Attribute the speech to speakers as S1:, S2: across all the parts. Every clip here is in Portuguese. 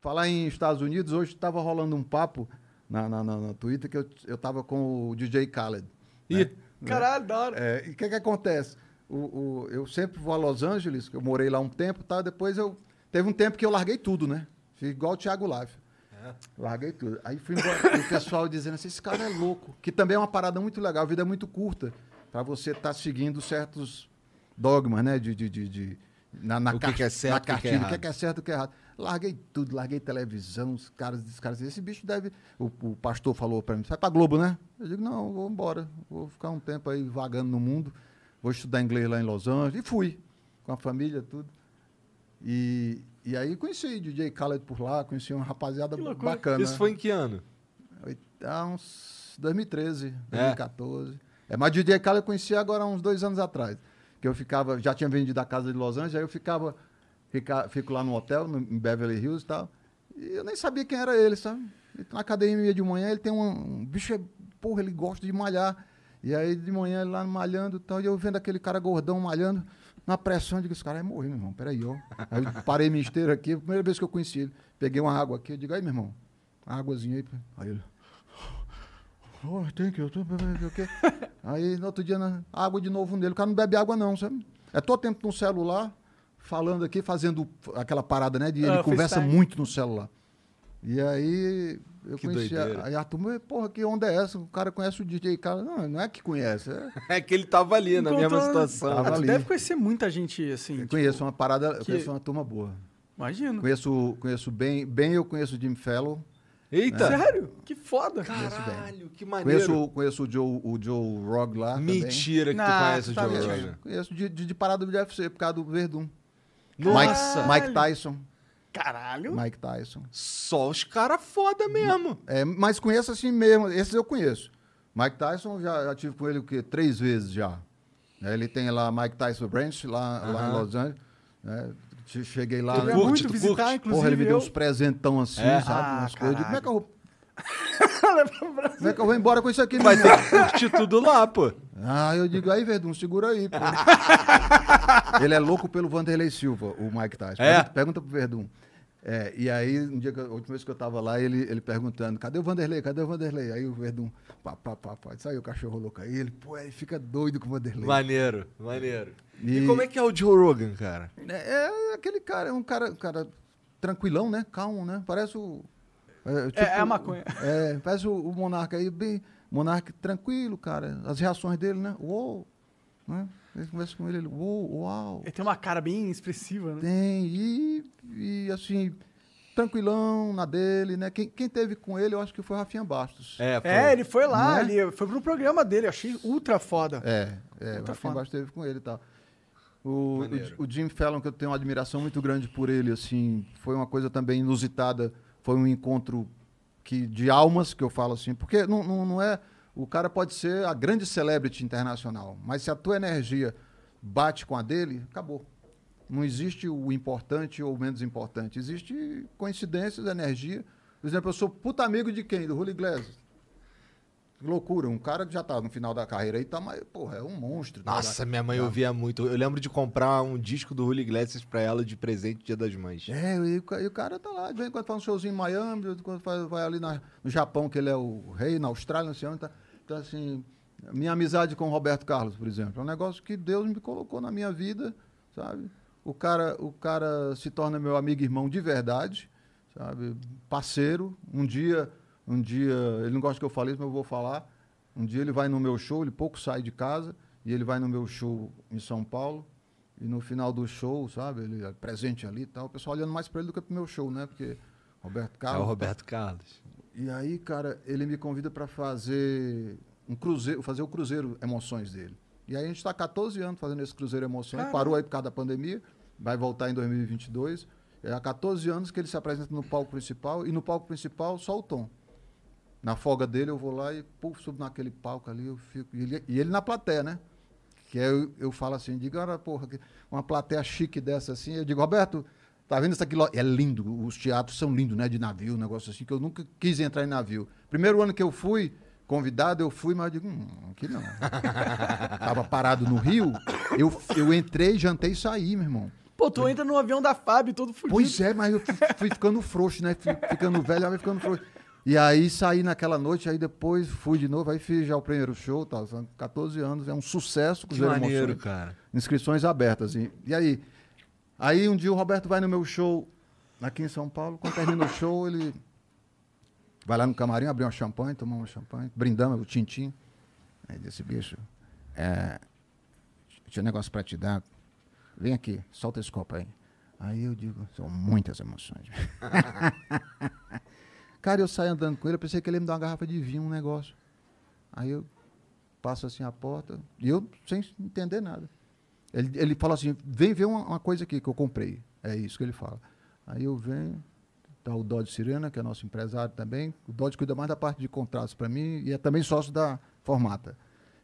S1: falar em Estados Unidos, hoje estava rolando um papo na, na, na, na Twitter que eu, eu tava com o DJ Khaled.
S2: Ih,
S1: né?
S3: Caralho, da hora.
S1: É, e o que que acontece? O, o- eu sempre vou a Los Angeles, que eu morei lá um tempo, tá? Depois eu... Teve um tempo que eu larguei tudo, né? Fiz igual o Thiago Live. Larguei tudo. Aí fui embora. e o pessoal dizendo assim, esse cara é louco. Que também é uma parada muito legal. A vida é muito curta para você estar seguindo certos dogmas, né? De, de, de, de- na, na
S2: O que
S1: car-
S2: que é certo,
S1: na
S2: o que que é
S1: cartilha, o que,
S2: errado.
S1: que é certo o que é errado. Larguei tudo, larguei televisão, os caras, os caras esse bicho deve. O, o pastor falou para mim, vai pra Globo, né? Eu digo, não, vou embora. Vou ficar um tempo aí vagando no mundo. Vou estudar inglês lá em Los Angeles. E fui, com a família, tudo. E, e aí conheci DJ Khaled por lá, conheci uma rapaziada bacana.
S2: Isso foi em que ano?
S1: Há uns 2013,
S2: É?
S1: 2014. É, mas DJ Khaled eu conheci agora há uns dois anos atrás. Que eu ficava, já tinha vendido a casa de Los Angeles, aí eu ficava, fica, fico lá no hotel, no, em Beverly Hills e tal. E eu nem sabia quem era ele, sabe? Ele tá Na academia de manhã, ele tem um, um bicho, é, porra, ele gosta de malhar. E aí de manhã ele lá malhando e tal, e eu vendo aquele cara gordão malhando, na pressão, eu digo, esse cara vai morrer, meu irmão, peraí, ó. Aí eu parei minha esteira aqui, primeira vez que eu conheci ele. Peguei uma água aqui, eu digo, aí, meu irmão, águazinha aí. Aí ele, Oh, tem que eu tô bebendo o quê? Aí no outro dia, na- água de novo nele. O cara não bebe água, não, sabe? É todo tempo no celular, falando aqui, fazendo aquela parada, né? De, ele
S3: Ah,
S1: conversa muito no celular. E aí eu
S2: Que
S1: conheci
S2: doideira.
S1: a, aí a turma, porra, que onda é essa? O cara conhece o DJ cara. Não, não é que conhece. É,
S2: É que ele tava ali, na mesma
S3: Encontrou-
S2: situação.
S1: Tava ali.
S3: deve conhecer muita gente assim.
S1: eu
S3: tipo,
S1: conheço uma parada, eu
S3: que-
S1: conheço uma turma boa.
S3: Imagino.
S1: Conheço, conheço bem, bem eu conheço o Jim Fellow.
S2: Eita!
S3: Sério? Que foda.
S2: Caralho, que maneiro.
S1: Conheço, conheço o Joe, o Joe Rog lá. também.
S2: Mentira que tu
S3: Não,
S2: conhece o
S3: tá
S2: Joe
S3: mentindo.
S2: Rogan.
S1: Conheço de, de, de parada do UFC, por causa do Verdun.
S2: Nossa!
S1: Mike, Mike Tyson.
S3: Caralho.
S1: Mike Tyson.
S2: Só os caras foda mesmo.
S1: É, mas conheço assim mesmo, esses eu conheço. Mike Tyson, já, já tive com ele o quê? Três vezes já. É, Ele tem lá Mike Tyson Branch, lá, lá em. Los Angeles. né? Che- Cheguei lá.
S3: Eu
S1: né?
S3: queria
S2: curte,
S3: muito
S2: tu
S3: visitar,
S2: curte?
S3: inclusive.
S1: Porra, ele me deu
S3: eu...
S1: uns presentão assim,
S2: É?
S1: sabe?
S3: Ah,
S1: Umas coisas. Eu digo, como é que eu vou. Como é que eu vou embora com isso aqui,
S2: Vai
S1: meu irmão?
S2: ter que curtir tudo lá, pô.
S1: Ah, eu digo, aí, Verdun, segura aí, pô. ele é louco pelo Vanderlei Silva, o Mike Tyson.
S2: É?
S1: Pergunta, pergunta pro Verdun. É, e aí, um dia, que a última vez que eu tava lá, ele, ele perguntando, cadê o Vanderlei? Cadê o Vanderlei? Aí o Verdun, pá, pá, pá, pá, saiu o cachorro louco aí. Ele, pô, ele fica doido com o Vanderlei.
S2: Maneiro, maneiro. E...
S1: E-
S2: como é que é o Joe Rogan, cara?
S1: É, é aquele cara, é um cara, um cara tranquilão, né? Calmo, né? Parece o... É,
S3: é a maconha.
S1: É, parece o, o Monarca aí, bem... Monarca tranquilo, cara. As reações dele, né? Uou! Né? Ele conversa com ele, ele, uou, uau!
S3: Ele tem uma cara bem expressiva, né?
S1: Tem, e, e assim, tranquilão na dele, né? Quem, quem teve com ele, eu acho que foi o Rafinha Bastos.
S2: É, foi.
S3: É, ele foi lá,
S1: Né?
S3: ele foi pro programa dele, eu achei ultra foda.
S1: É, é, o
S3: Outra
S1: Rafinha
S3: foda.
S1: Bastos teve com ele e tal. O, o, o Jim Fallon, que eu tenho uma admiração muito grande por ele, assim, foi uma coisa também inusitada. Foi um encontro que, de almas, que eu falo assim, porque não, não, não é. O cara pode ser a grande celebrity internacional, mas se a tua energia bate com a dele, acabou. Não existe o importante ou o menos importante. Existe coincidências, energia. Por exemplo, eu sou puta amigo de quem? Do Julio Iglesias. Que loucura, um cara que já tá no final da carreira aí, tá, mas, porra, é um monstro. tá
S2: Nossa, minha mãe ouvia muito. Eu lembro de comprar um disco do Julio Iglesias pra ela de presente Dia das Mães.
S1: É, e, e o cara tá lá, de vez em quando faz um showzinho em Miami, de vez em quando faz- vai ali na- no Japão, que ele é o rei, na Austrália, não sei onde. Tá, então, assim, minha amizade com o Roberto Carlos, por exemplo, é um negócio que Deus me colocou na minha vida, sabe? O cara, o cara se torna meu amigo e irmão de verdade, sabe? Parceiro. Um dia, um dia, ele não gosta que eu fale isso, mas eu vou falar. Um dia ele vai no meu show, ele pouco sai de casa, e ele vai no meu show em São Paulo. E no final do show, sabe, ele é presente ali e tal, o pessoal olhando mais para ele do que pro meu show, né? Porque Roberto
S2: É
S1: Carlos.
S2: o Roberto Carlos.
S1: E aí, cara, ele me convida para fazer um cruzeiro, fazer o cruzeiro Emoções dele. E aí a gente está 14 anos fazendo esse cruzeiro Emoções,
S3: Caramba.
S1: parou aí por causa da pandemia, vai voltar em 2022. É há 14 anos que ele se apresenta no palco principal e no palco principal só o Tom. Na folga dele eu vou lá e puf, subo naquele palco ali, eu fico e ele, e ele na plateia, né? Que aí eu, eu falo assim, digo, olha, porra, uma plateia chique dessa assim, eu digo, Roberto, tá vendo isso aqui? É lindo, os teatros são lindos, né? De navio, um negócio assim, que eu nunca quis entrar em navio. Primeiro ano que eu fui, convidado, eu fui, mas eu digo, hum, aqui não. Tava parado no Rio, eu, eu entrei, jantei e saí, meu irmão.
S3: Pô, tu entra no avião da FAB todo fudido.
S1: Pois é, mas eu fui, fui ficando frouxo, né? Fui ficando velho, aí ficando frouxo. E aí saí naquela noite, aí depois fui de novo, aí fiz já o primeiro show, tá, são 14 anos, é um sucesso.
S2: Que
S1: Cruzeiro
S2: maneiro,
S1: Emoções.
S2: cara.
S1: Inscrições abertas. E, e aí? Aí um dia o Roberto vai no meu show aqui em São Paulo, quando termina o show, ele vai lá no camarim, abrir uma champanhe, tomar uma champanhe, brindamos o tintim. Aí disse, bicho, é, tinha um negócio pra te dar. Vem aqui, solta esse copo aí. Aí eu digo, são muitas emoções. Cara, eu saio andando com ele, eu pensei que ele ia me dar uma garrafa de vinho, um negócio. Aí eu passo assim a porta, e eu sem entender nada. Ele, ele fala assim, vem ver uma, uma coisa aqui que eu comprei. É isso que ele fala. Aí eu venho, tá o Dodge Sirena, que é nosso empresário também. O Dodge cuida mais da parte de contratos para mim e é também sócio da Formata,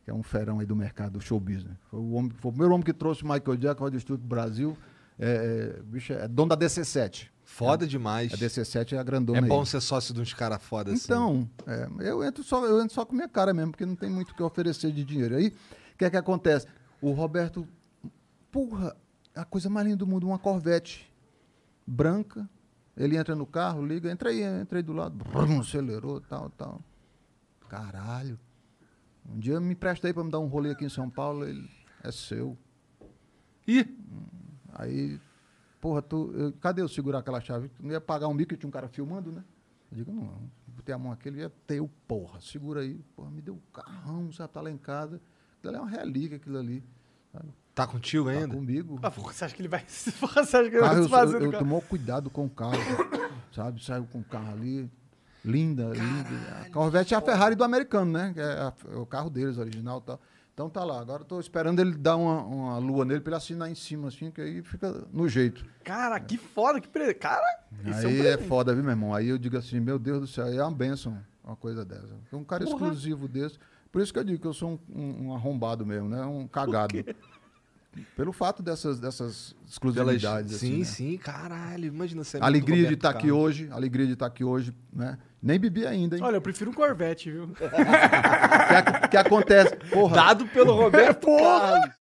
S1: que é um ferão aí do mercado, do show business. Foi o, homem, foi o primeiro homem que trouxe Michael Jackson ao Distrito do Brasil. É, é, bicho, é dono da DC7.
S2: Foda demais.
S1: A DC7 é a grandona
S2: É
S1: aí.
S2: bom ser sócio de uns caras foda assim.
S1: Então, é, eu, entro só, eu entro só com minha cara mesmo, porque não tem muito o que oferecer de dinheiro. Aí, o que é que acontece? O Roberto, porra, a coisa mais linda do mundo, uma Corvette branca. Ele entra no carro, liga, entra aí, entra aí do lado, brum, acelerou, tal, tal. Caralho. Um dia me presta aí pra me dar um rolê aqui em São Paulo, ele é seu.
S2: Ih,
S1: Aí, porra, tu, eu- cadê eu segurar aquela chave? Tu não ia pagar um mico e tinha um cara filmando, né? Eu digo, não, botei a mão aqui, ele ia ter o porra, segura aí. Porra, me deu um carrão, sabe? Tá lá em casa. Aquilo ali é uma relíquia, aquilo ali. Sabe?
S2: tá contigo
S1: Tá
S2: ainda?
S1: comigo.
S3: Ah, porra, você acha que ele vai. Porra, você acha que ele
S1: Carro,
S3: vai
S1: eu,
S3: se fazer
S1: eu,
S3: do
S1: eu
S3: carro?
S1: tomo cuidado com o carro, sabe? Saiu com o carro ali. Linda, linda. A Corvette é a Ferrari do americano, né? Que é, a- é o carro deles, original e tal. Então tá lá. Agora tô esperando ele dar uma, uma lua nele pra ele assinar em cima, assim, que aí fica no jeito.
S3: Cara, que foda, que pre... Cara, isso é um
S1: Aí é
S3: presente.
S1: foda, viu, meu irmão? Aí eu digo assim, meu Deus do céu, aí é uma benção uma coisa dessa. Um cara
S3: Porra.
S1: exclusivo desse. Por isso que eu digo que eu sou um, um- um arrombado mesmo, né? Um cagado. Pelo fato dessas, dessas
S2: Pelas-
S1: exclusividades.
S2: Sim,
S1: assim, né?
S2: sim, caralho. Imagina você.
S1: Alegria de estar aqui hoje, alegria de estar aqui hoje, né? Nem bebi ainda, hein?
S3: Olha, eu prefiro um Corvette, viu?
S1: O que, que acontece? Porra,
S2: Dado pelo Roberto Carlos.